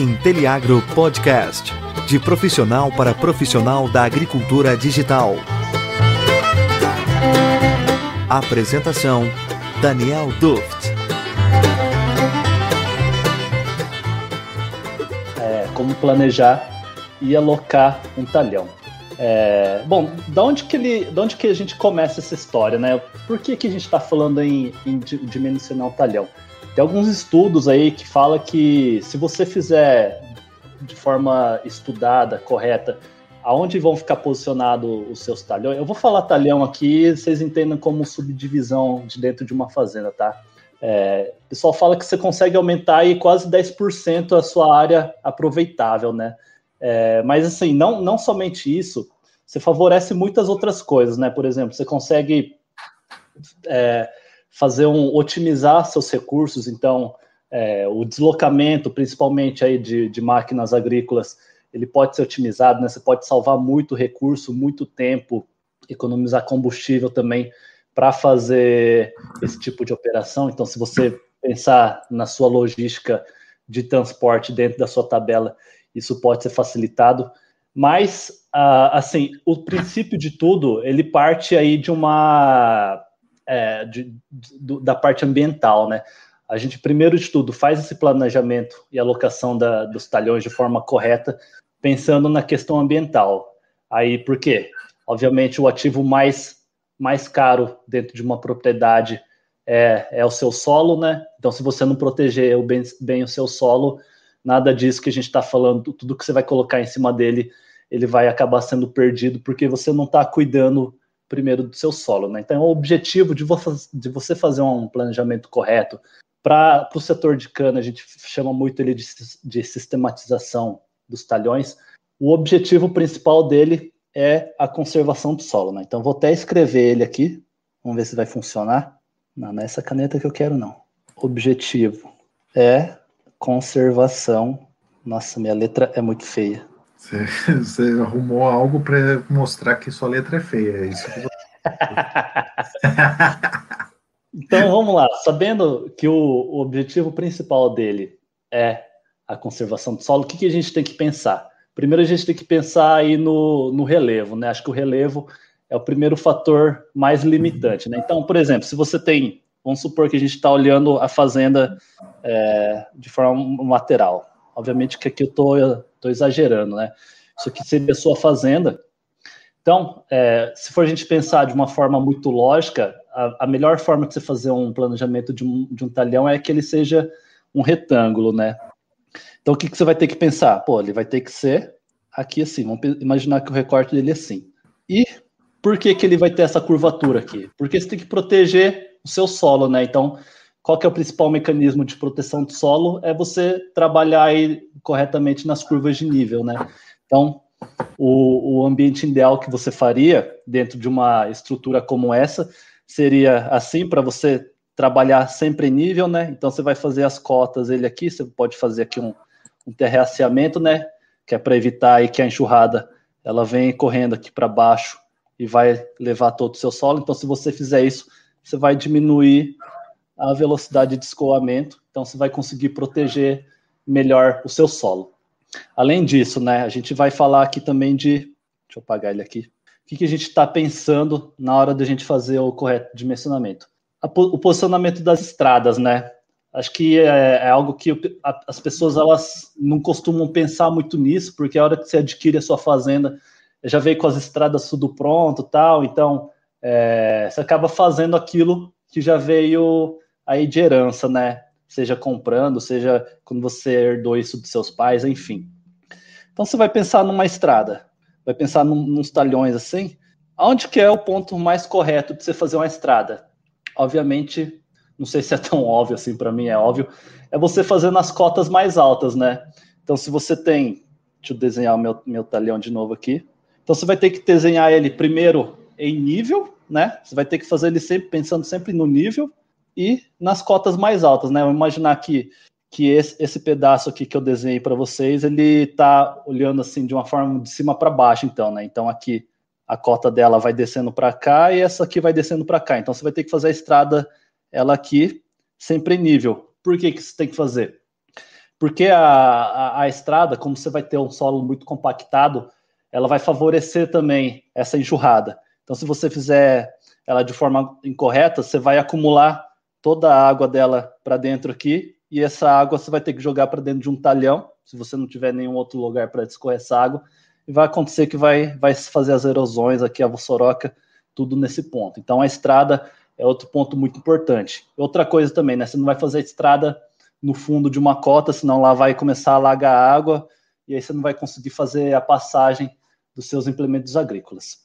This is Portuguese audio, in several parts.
Inteliagro Podcast. De profissional para profissional da agricultura digital. Apresentação: Daniel Duft. É, como planejar e alocar um talhão. É, bom, da onde, que ele, da onde que a gente começa essa história, né? Por que, que a gente está falando em, em dimensionar o talhão? Tem alguns estudos aí que fala que se você fizer de forma estudada, correta, aonde vão ficar posicionados os seus talhões. Eu vou falar talhão aqui, vocês entendam como subdivisão de dentro de uma fazenda, tá? É, o pessoal fala que você consegue aumentar aí quase 10% a sua área aproveitável, né? É, mas assim, não, não somente isso, você favorece muitas outras coisas, né? Por exemplo, você consegue é, fazer um otimizar seus recursos, então é, o deslocamento, principalmente aí de, de, máquinas agrícolas, ele pode ser otimizado, né? Você pode salvar muito recurso, muito tempo, economizar combustível também para fazer esse tipo de operação. Então, se você pensar na sua logística de transporte dentro da sua tabela, isso pode ser facilitado. Mas, uh, assim, o princípio de tudo, ele parte aí de uma é, de, de, da parte ambiental, né? A gente, primeiro de tudo, faz esse planejamento e alocação da, dos talhões de forma correta, pensando na questão ambiental. Aí, por quê? Obviamente, o ativo mais, mais caro dentro de uma propriedade é, é o seu solo, né? Então, se você não proteger bem, bem o seu solo, nada disso que a gente está falando, tudo que você vai colocar em cima dele, ele vai acabar sendo perdido, porque você não está cuidando primeiro do seu solo. Né? Então, o objetivo de você, de você fazer um planejamento correto para o setor de cana, a gente chama muito ele de, de sistematização dos talhões. O objetivo principal dele é a conservação do solo. Né? Então, vou até escrever ele aqui. Vamos ver se vai funcionar. Não, não é essa caneta que eu quero, não. Objetivo é conservação. Nossa, minha letra é muito feia. Você, você arrumou algo para mostrar que sua letra é feia. É isso então vamos lá. Sabendo que o, o, objetivo principal dele é a conservação do solo, o que, que a gente tem que pensar? Primeiro a gente tem que pensar aí no, no relevo, né? Acho que o relevo é o primeiro fator mais limitante, né? Então, por exemplo, se você tem, vamos supor que a gente está olhando a fazenda é, de forma lateral. Obviamente que aqui eu estou Estou exagerando, né? Isso aqui seria a sua fazenda. Então, é, se for a gente pensar de uma forma muito lógica, a, a melhor forma de você fazer um planejamento de um, de um talhão é que ele seja um retângulo, né? Então, o que, que você vai ter que pensar? Pô, ele vai ter que ser aqui assim. Vamos imaginar que o recorte dele é assim. E por que, que ele vai ter essa curvatura aqui? Porque você tem que proteger o seu solo, né? Então, qual que é o principal mecanismo de proteção do solo? É você trabalhar corretamente nas curvas de nível, né? Então, o, o ambiente ideal que você faria dentro de uma estrutura como essa seria assim para você trabalhar sempre em nível, né? Então você vai fazer as cotas ele aqui, você pode fazer aqui um, um terraceamento, né? Que é para evitar aí que a enxurrada ela vem correndo aqui para baixo e vai levar todo o seu solo. Então se você fizer isso, você vai diminuir a velocidade de escoamento, então você vai conseguir proteger melhor o seu solo. Além disso, né, a gente vai falar aqui também de. Deixa eu apagar ele aqui. O que, que a gente está pensando na hora da gente fazer o correto dimensionamento? o posicionamento das estradas, né? Acho que é, é algo que as pessoas elas não costumam pensar muito nisso, porque a hora que você adquire a sua fazenda, já veio com as estradas tudo pronto, tal. Então, é, você acaba fazendo aquilo que já veio aí de herança, né? Seja comprando, seja quando você herdou isso dos seus pais, enfim. Então você vai pensar numa estrada, vai pensar num, nos talhões assim. Aonde que é o ponto mais correto de você fazer uma estrada? Obviamente, não sei se é tão óbvio assim para mim, é óbvio, é você fazer nas cotas mais altas, né? Então se você tem, deixa eu desenhar o meu, meu talhão de novo aqui. Então você vai ter que desenhar ele primeiro em nível, né? Você vai ter que fazer ele sempre pensando sempre no nível e nas cotas mais altas, né? Vamos imaginar que, que esse, esse pedaço aqui que eu desenhei para vocês, ele está olhando assim de uma forma de cima para baixo, então, né? Então aqui a cota dela vai descendo para cá e essa aqui vai descendo para cá. Então você vai ter que fazer a estrada ela aqui sempre em nível. Por que que você tem que fazer? Porque a, a, a estrada, como você vai ter um solo muito compactado, ela vai favorecer também essa enxurrada. Então, se você fizer ela de forma incorreta, você vai acumular toda a água dela para dentro aqui, e essa água você vai ter que jogar para dentro de um talhão, se você não tiver nenhum outro lugar para escorrer essa água, e vai acontecer que vai, vai fazer as erosões aqui, a vossoroca, tudo nesse ponto. Então, a estrada é outro ponto muito importante. Outra coisa também, né? Você não vai fazer a estrada no fundo de uma cota, senão lá vai começar a alagar água e aí você não vai conseguir fazer a passagem dos seus implementos agrícolas.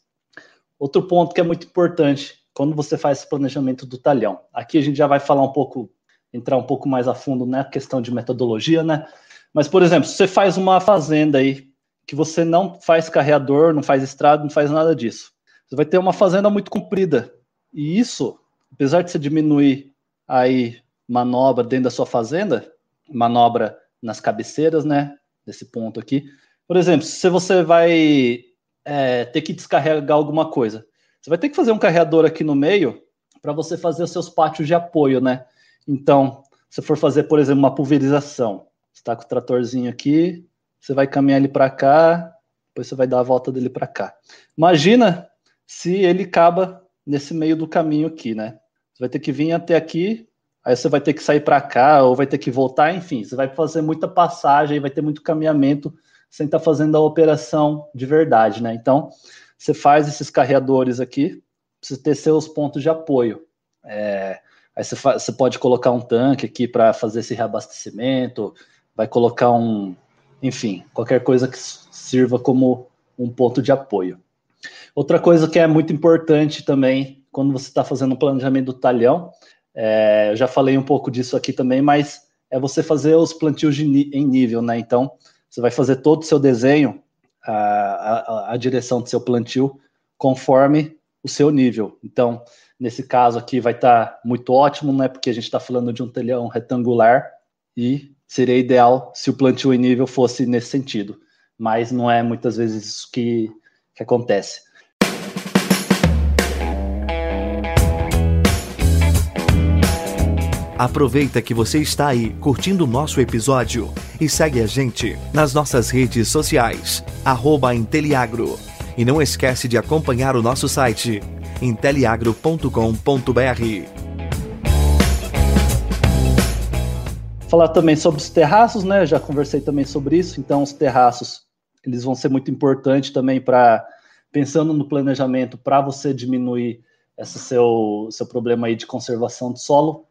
Outro ponto que é muito importante quando você faz esse planejamento do talhão. Aqui a gente já vai falar um pouco, entrar um pouco mais a fundo na né, questão de metodologia, né? Mas, por exemplo, se você faz uma fazenda aí que você não faz carreador, não faz estrada, não faz nada disso. Você vai ter uma fazenda muito comprida. E isso, apesar de você diminuir aí manobra dentro da sua fazenda, manobra nas cabeceiras, né? Desse ponto aqui. Por exemplo, se você vai é, ter que descarregar alguma coisa, você vai ter que fazer um carreador aqui no meio para você fazer os seus pátios de apoio, né? Então, se for fazer, por exemplo, uma pulverização, você está com o tratorzinho aqui, você vai caminhar ele para cá, depois você vai dar a volta dele para cá. Imagina se ele acaba nesse meio do caminho aqui, né? Você vai ter que vir até aqui, aí você vai ter que sair para cá, ou vai ter que voltar, enfim, você vai fazer muita passagem, vai ter muito caminhamento sem estar tá fazendo a operação de verdade, né? Então, você faz esses carreadores aqui, precisa ter seus pontos de apoio. É, aí você, você pode colocar um tanque aqui para fazer esse reabastecimento, vai colocar um, enfim, qualquer coisa que sirva como um ponto de apoio. Outra coisa que é muito importante também quando você está fazendo o planejamento do talhão, é, eu já falei um pouco disso aqui também, mas é você fazer os plantios em nível, né? Então, você vai fazer todo o seu desenho, a, a, a direção do seu plantio, conforme o seu nível. Então, nesse caso aqui vai estar tá muito ótimo, né? Porque a gente está falando de um telhão retangular e seria ideal se o plantio em nível fosse nesse sentido. Mas não é muitas vezes isso que, que acontece. Aproveita que você está aí curtindo o nosso episódio e segue a gente nas nossas redes sociais, arroba Inteliagro. E não esquece de acompanhar o nosso site, inteliagro.com.br. Falar também sobre os terraços, né? Já conversei também sobre isso. Então, os terraços, eles vão ser muito importantes também para pensando no planejamento para você diminuir esse seu, seu problema aí de conservação de solo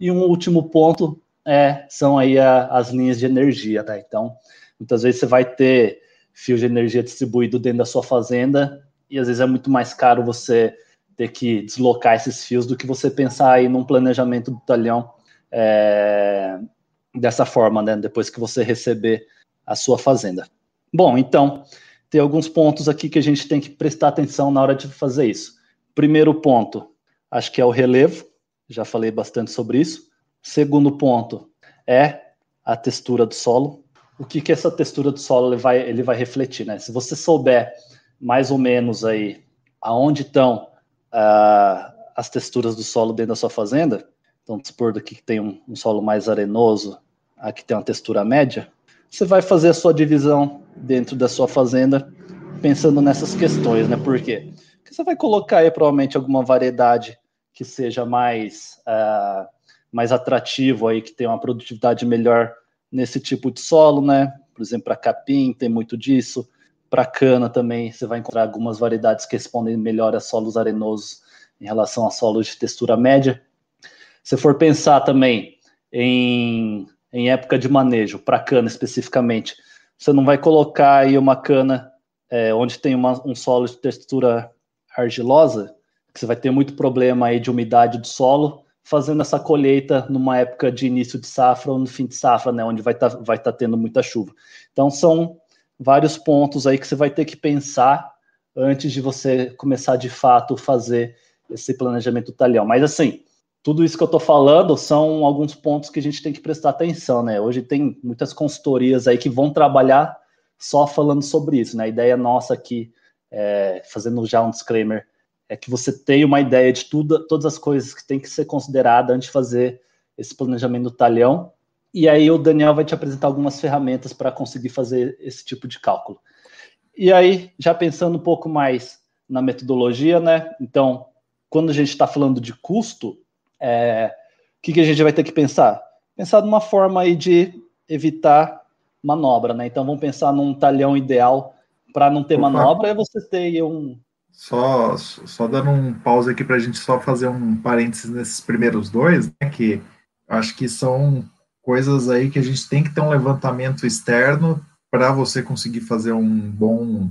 e um último ponto é, são aí a, as linhas de energia, né? Então, muitas vezes você vai ter fio de energia distribuído dentro da sua fazenda e às vezes é muito mais caro você ter que deslocar esses fios do que você pensar aí num planejamento do talhão é, dessa forma, né? Depois que você receber a sua fazenda. Bom, então, tem alguns pontos aqui que a gente tem que prestar atenção na hora de fazer isso. Primeiro ponto, acho que é o relevo já falei bastante sobre isso. Segundo ponto é a textura do solo. O que, que essa textura do solo ele vai, ele vai refletir, né? Se você souber mais ou menos aí aonde estão uh, as texturas do solo dentro da sua fazenda, então supor daqui que tem um, um solo mais arenoso, aqui tem uma textura média, você vai fazer a sua divisão dentro da sua fazenda pensando nessas questões, né? Por quê? Porque você vai colocar aí provavelmente alguma variedade que seja mais, uh, mais atrativo aí, que tenha uma produtividade melhor nesse tipo de solo, né? Por exemplo, para capim tem muito disso. Para cana também você vai encontrar algumas variedades que respondem melhor a solos arenosos em relação a solos de textura média. Se for pensar também em, em época de manejo, para cana especificamente, você não vai colocar aí uma cana é, onde tem uma, um solo de textura argilosa, que você vai ter muito problema aí de umidade do solo, fazendo essa colheita numa época de início de safra ou no fim de safra, né, onde vai estar tá, vai tá tendo muita chuva. Então são vários pontos aí que você vai ter que pensar antes de você começar de fato fazer esse planejamento talhão. Mas assim, tudo isso que eu estou falando são alguns pontos que a gente tem que prestar atenção, né? Hoje tem muitas consultorias aí que vão trabalhar só falando sobre isso, né? A ideia nossa aqui, é, fazendo já um disclaimer, é que você tenha uma ideia de tudo, todas as coisas que tem que ser considerada antes de fazer esse planejamento do talhão, e aí o Daniel vai te apresentar algumas ferramentas para conseguir fazer esse tipo de cálculo. E aí, já pensando um pouco mais na metodologia, né? Então, quando a gente está falando de custo, é, o que, que a gente vai ter que pensar? Pensar numa forma aí de evitar manobra, né? Então, vamos pensar num talhão ideal para não ter manobra, é você ter um. Só, só dando um pause aqui para a gente só fazer um parênteses nesses primeiros dois, né? Que acho que são coisas aí que a gente tem que ter um levantamento externo para você conseguir fazer um bom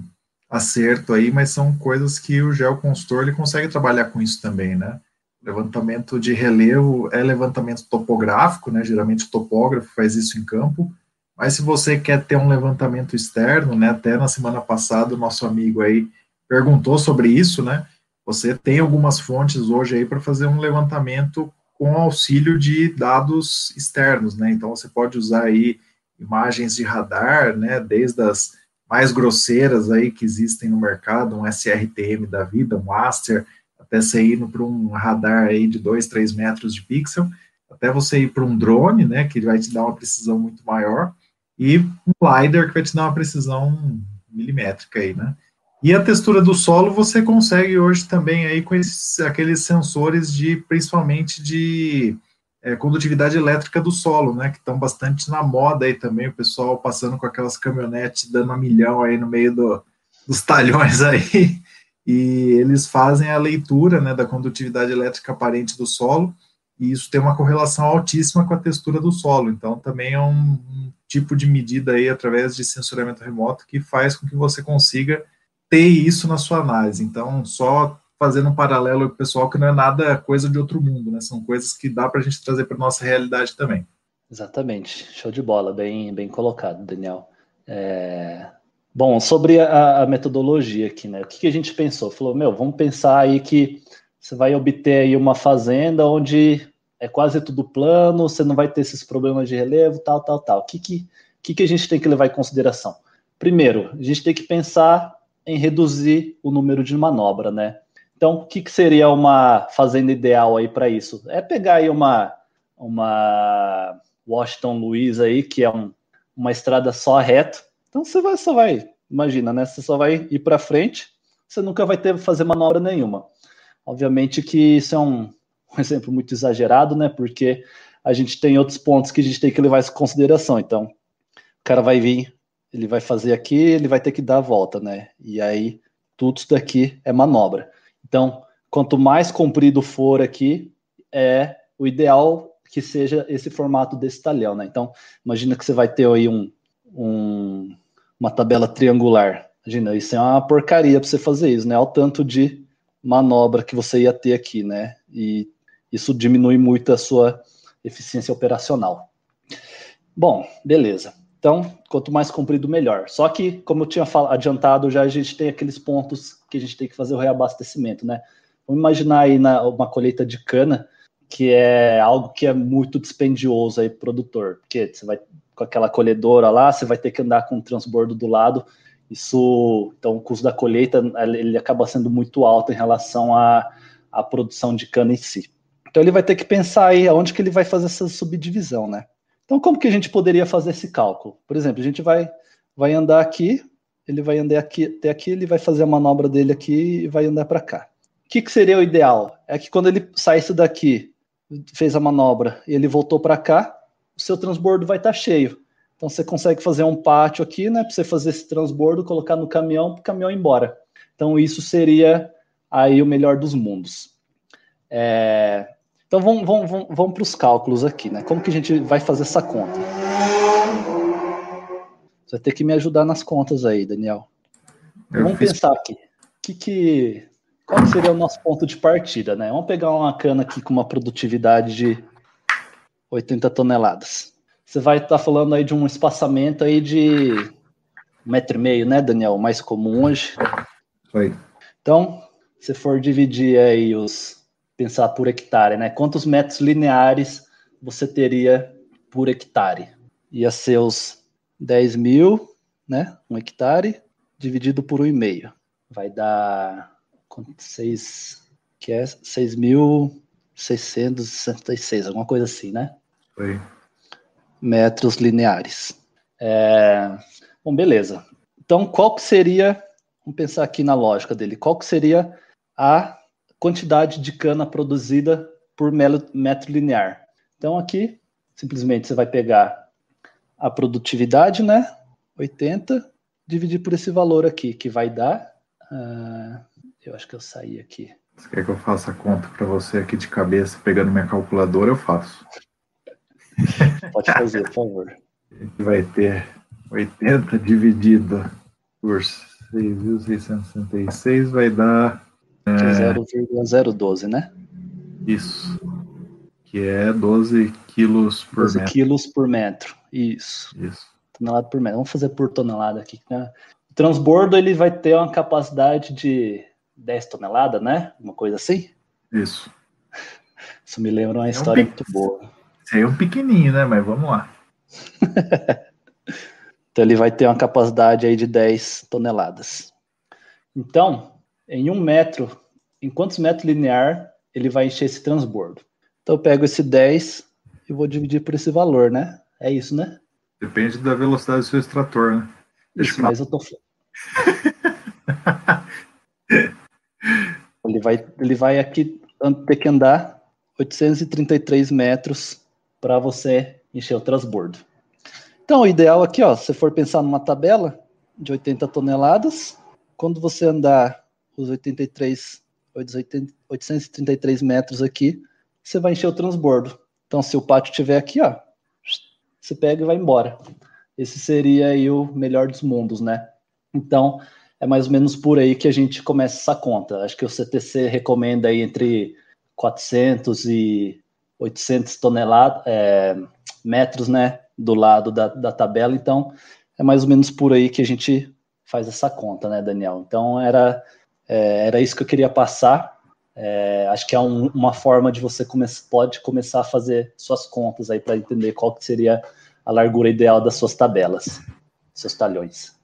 acerto aí, mas são coisas que o geoconsultor ele consegue trabalhar com isso também, né? Levantamento de relevo é levantamento topográfico, né? Geralmente o topógrafo faz isso em campo, mas se você quer ter um levantamento externo, né? Até na semana passada o nosso amigo aí perguntou sobre isso, né? Você tem algumas fontes hoje aí para fazer um levantamento com auxílio de dados externos, né? Então você pode usar aí imagens de radar, né? Desde as mais grosseiras aí que existem no mercado, um SRTM da vida, um Aster, até você ir para um radar aí de 2, 3 metros de pixel, até você ir para um drone, né, que vai te dar uma precisão muito maior, e um LiDAR que vai te dar uma precisão milimétrica aí, né. E a textura do solo você consegue hoje também aí com esses, aqueles sensores de, principalmente de é, condutividade elétrica do solo, né, que estão bastante na moda aí também, o pessoal passando com aquelas caminhonetes dando a milhão aí no meio do, dos talhões aí, e eles fazem a leitura né, da condutividade elétrica aparente do solo, e isso tem uma correlação altíssima com a textura do solo. Então, também é um, um tipo de medida aí através de sensoramento remoto que faz com que você consiga ter isso na sua análise. Então, só fazendo um paralelo com o pessoal que não é nada coisa de outro mundo, né? São coisas que dá para a gente trazer para nossa realidade também. Exatamente, show de bola, bem, bem colocado, Daniel. É, Bom, sobre a, a, metodologia aqui, né? O que, que, a gente pensou? Falou, meu, vamos pensar aí que você vai obter aí uma fazenda onde é quase tudo plano, você não vai ter esses problemas de relevo, tal, tal, tal. O que, que, que, que a gente tem que levar em consideração? Primeiro, a gente tem que pensar em reduzir o número de manobra, né? Então, o que, que seria uma fazenda ideal aí para isso? É pegar aí uma, uma Washington Luiz aí, que é um, uma estrada só reta, então você vai, só vai, imagina, né? Você só vai ir para frente, você nunca vai ter fazer manobra nenhuma. Obviamente que isso é um, um exemplo muito exagerado, né? Porque a gente tem outros pontos que a gente tem que levar em consideração. Então, o cara vai vir, ele vai fazer aqui, ele vai ter que dar a volta, né? E aí, tudo isso daqui é manobra. Então, quanto mais comprido for aqui, é o ideal que seja esse formato desse talhão, né? Então, imagina que você vai ter aí um, um, uma tabela triangular. Imagina, isso é uma porcaria para você fazer isso, né? Olha o tanto de manobra que você ia ter aqui, né? E isso diminui muito a sua eficiência operacional. Bom, beleza. Então, quanto mais comprido, melhor. Só que, como eu tinha adiantado, já a gente tem aqueles pontos que a gente tem que fazer o reabastecimento, né? Vamos imaginar aí na, uma colheita de cana, que é algo que é muito dispendioso aí para o produtor, porque você vai com aquela colhedora lá, você vai ter que andar com um transbordo do lado. Isso, então, o custo da colheita ele acaba sendo muito alto em relação à, à produção de cana em si. Então, ele vai ter que pensar aí aonde que ele vai fazer essa subdivisão, né? Então, como que a gente poderia fazer esse cálculo? Por exemplo, a gente vai, vai andar aqui, ele vai andar aqui até aqui, ele vai fazer a manobra dele aqui e vai andar para cá. O que, que seria o ideal? É que quando ele saísse daqui, fez a manobra e ele voltou para cá, o seu transbordo vai estar tá cheio. Então você consegue fazer um pátio aqui, né, para você fazer esse transbordo, colocar no caminhão, para o caminhão ir embora. Então isso seria aí o melhor dos mundos. É... Então vamos, vamos, vamos, vamos para os cálculos aqui, né? Como que a gente vai fazer essa conta? Você vai ter que me ajudar nas contas aí, Daniel. Eu vamos fiz... pensar aqui. Que que, qual seria o nosso ponto de partida, né? Vamos pegar uma cana aqui com uma produtividade de 80 toneladas. Você vai estar tá falando aí de um espaçamento aí de um metro e meio, né, Daniel? Mais comum hoje. Foi. Então, se for dividir aí os pensar por hectare, né? Quantos metros lineares você teria por hectare? Ia ser os 10 mil, né? Um hectare dividido por um e meio. Vai dar seis, que é 6.666, alguma coisa assim, né? Foi. metros lineares. É... Bom, beleza. Então, qual que seria, vamos pensar aqui na lógica dele, qual que seria a quantidade de cana produzida por metro linear? Então, aqui, simplesmente você vai pegar a produtividade, né? 80, dividir por esse valor aqui, que vai dar. Uh, eu acho que eu saí aqui. Você quer que eu faça a conta para você aqui de cabeça, pegando minha calculadora? Eu faço. Pode fazer, por favor. A gente vai ter 80 dividido por 6.666 vai dar. É... 0,012, né? Isso. Que é 12 quilos por 12 metro. quilos por metro. Isso. Isso. Tonelada por metro. Vamos fazer por tonelada aqui. Né? O transbordo ele vai ter uma capacidade de 10 toneladas, né? Uma coisa assim? Isso. Isso me lembra uma é história um muito boa. Isso aí é um pequenininho, né? Mas vamos lá. então ele vai ter uma capacidade aí de 10 toneladas. Então, em um metro, em quantos metros linear ele vai encher esse transbordo? Então eu pego esse 10 e vou dividir por esse valor, né? É isso, né? Depende da velocidade do seu extrator, né? Deixa isso, mas eu tô. ele vai, ele vai aqui ter que andar 833 metros para você encher o transbordo. Então, o ideal aqui, ó, se for pensar numa tabela de 80 toneladas, quando você andar os 83, 833 metros aqui, você vai encher o transbordo. Então, se o pátio estiver aqui, ó, você pega e vai embora. Esse seria aí o melhor dos mundos, né? Então, é mais ou menos por aí que a gente começa essa conta. Acho que o CTC recomenda aí entre 400 e 800 toneladas, é, metros, né, do lado da, da tabela. Então, é mais ou menos por aí que a gente faz essa conta, né, Daniel? Então, era, é, era isso que eu queria passar. É, acho que é um, uma forma de você come pode começar a fazer suas contas aí para entender qual que seria a largura ideal das suas tabelas, seus talhões.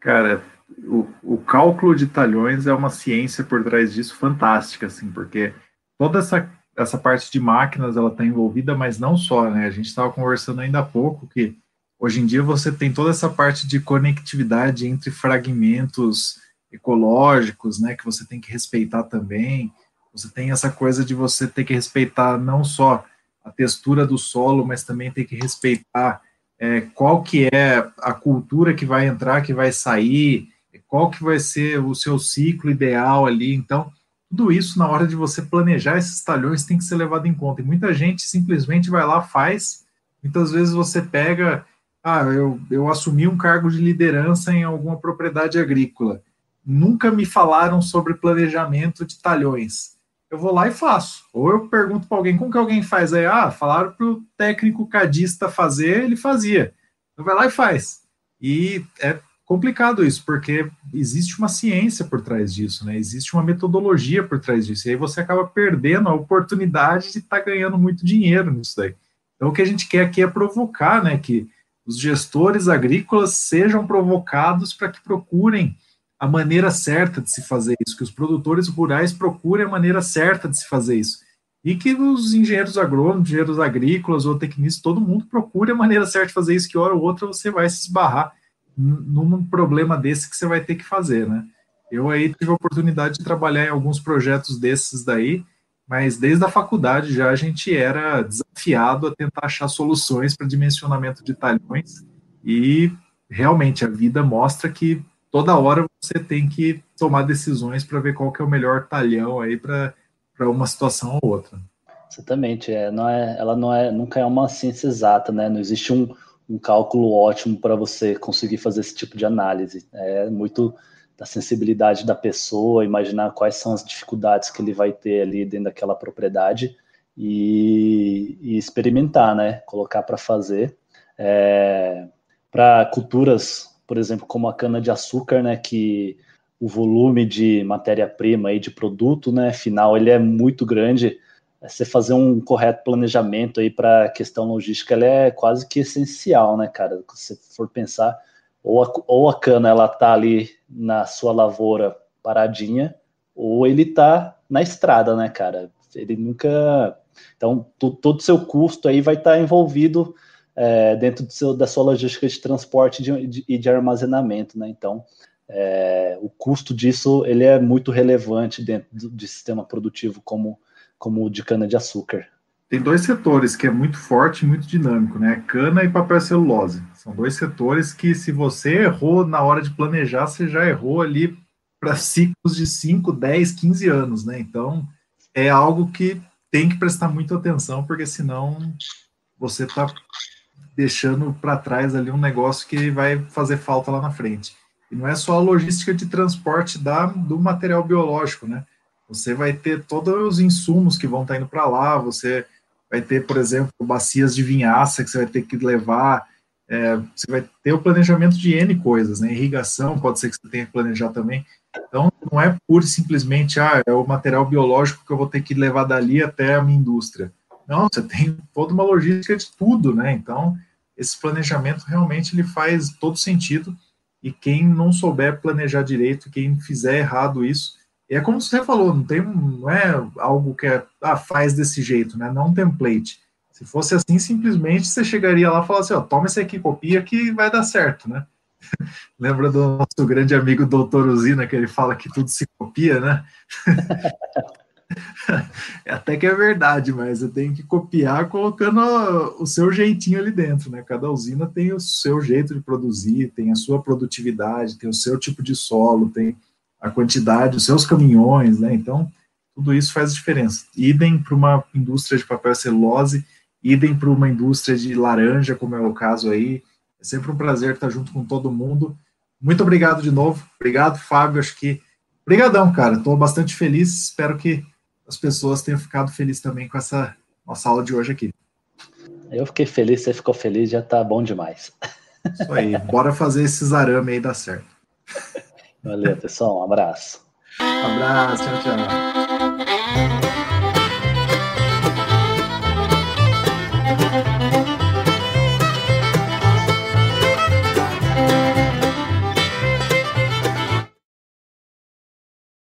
Cara, o, o cálculo de talhões é uma ciência por trás disso fantástica, assim, porque toda essa, essa parte de máquinas ela está envolvida, mas não só, né? A gente estava conversando ainda há pouco que hoje em dia você tem toda essa parte de conectividade entre fragmentos ecológicos, né, que você tem que respeitar também. Você tem essa coisa de você ter que respeitar não só a textura do solo, mas também ter que respeitar é, qual que é a cultura que vai entrar, que vai sair, qual que vai ser o seu ciclo ideal ali. Então, tudo isso na hora de você planejar esses talhões tem que ser levado em conta. E muita gente simplesmente vai lá, faz. Muitas vezes você pega, ah, eu, eu assumi um cargo de liderança em alguma propriedade agrícola nunca me falaram sobre planejamento de talhões. Eu vou lá e faço. Ou eu pergunto para alguém, como que alguém faz? Aí, ah, falaram para o técnico cadista fazer, ele fazia. Então vai lá e faz. E é complicado isso, porque existe uma ciência por trás disso, né? Existe uma metodologia por trás disso. E aí você acaba perdendo a oportunidade de estar tá ganhando muito dinheiro nisso daí. Então o que a gente quer aqui é provocar, né? Que os gestores agrícolas sejam provocados para que procurem a maneira certa de se fazer isso, que os produtores rurais procurem a maneira certa de se fazer isso. E que os engenheiros agrônomos, engenheiros agrícolas ou tecnistas, todo mundo procure a maneira certa de fazer isso, que hora ou outra você vai se esbarrar num problema desse que você vai ter que fazer, né? Eu aí tive a oportunidade de trabalhar em alguns projetos desses daí, mas desde a faculdade já a gente era desafiado a tentar achar soluções para dimensionamento de talhões e realmente a vida mostra que toda hora você tem que tomar decisões para ver qual que é o melhor talhão aí para uma situação ou outra. Exatamente, é, não é, ela não é, nunca é uma ciência exata, né? Não existe um, um cálculo ótimo para você conseguir fazer esse tipo de análise. É muito da sensibilidade da pessoa, imaginar quais são as dificuldades que ele vai ter ali dentro daquela propriedade e, e experimentar, né? Colocar para fazer. É, para culturas por exemplo, como a cana-de-açúcar, né, que o volume de matéria-prima e de produto né, final ele é muito grande. Você fazer um correto planejamento aí para a questão logística ela é quase que essencial, né, cara? Se você for pensar, ou a, ou a cana ela tá ali na sua lavoura paradinha, ou ele tá na estrada, né, cara? Ele nunca. Então, todo o seu custo aí vai estar tá envolvido é, dentro seu, da sua logística de transporte e de, de, de, armazenamento, né? Então, é, o custo disso ele é muito relevante dentro do, de sistema produtivo como, como o de cana-de-açúcar. Tem dois setores que é muito forte e muito dinâmico, né? Cana e papel celulose. São dois setores que, se você errou na hora de planejar, você já errou ali para ciclos de 5, 10, 15 anos, né? Então, é algo que tem que prestar muita atenção, porque senão você está deixando para trás ali um negócio que vai fazer falta lá na frente. E não é só a logística de transporte da, do material biológico, né? Você vai ter todos os insumos que vão estar tá indo para lá, você vai ter, por exemplo, bacias de vinhaça que você vai ter que levar, é, você vai ter o planejamento de N coisas, né? Irrigação pode ser que você tenha que planejar também. Então, não é pura e simplesmente, ah, é o material biológico que eu vou ter que levar dali até a minha indústria. Não, você tem toda uma logística de tudo, né? Então, esse planejamento realmente ele faz todo sentido e quem não souber planejar direito, quem fizer errado isso, é como você falou, não tem, não é algo que é, ah, faz desse jeito, né? Não um template. Se fosse assim, simplesmente você chegaria lá e falasse, ó, toma esse aqui, copia que vai dar certo, né? Lembra do nosso grande amigo Doutor Usina, que ele fala que tudo se copia, né? Até que é verdade, mas você tem que copiar colocando o seu jeitinho ali dentro, né? Cada usina tem o seu jeito de produzir, tem a sua produtividade, tem o seu tipo de solo, tem a quantidade, os seus caminhões, né? Então, tudo isso faz diferença. Idem para uma indústria de papel celulose, idem para uma indústria de laranja, como é o caso aí. É sempre um prazer estar junto com todo mundo. Muito obrigado de novo. Obrigado, Fábio. Acho que. Obrigadão, cara. Estou bastante feliz. Espero que as pessoas tenham ficado felizes também com essa nossa aula de hoje aqui. Eu fiquei feliz, você ficou feliz, já tá bom demais. Isso aí. Bora fazer esses arame aí dar certo. Valeu, pessoal. Um abraço. Um abraço. Tchau, tchau.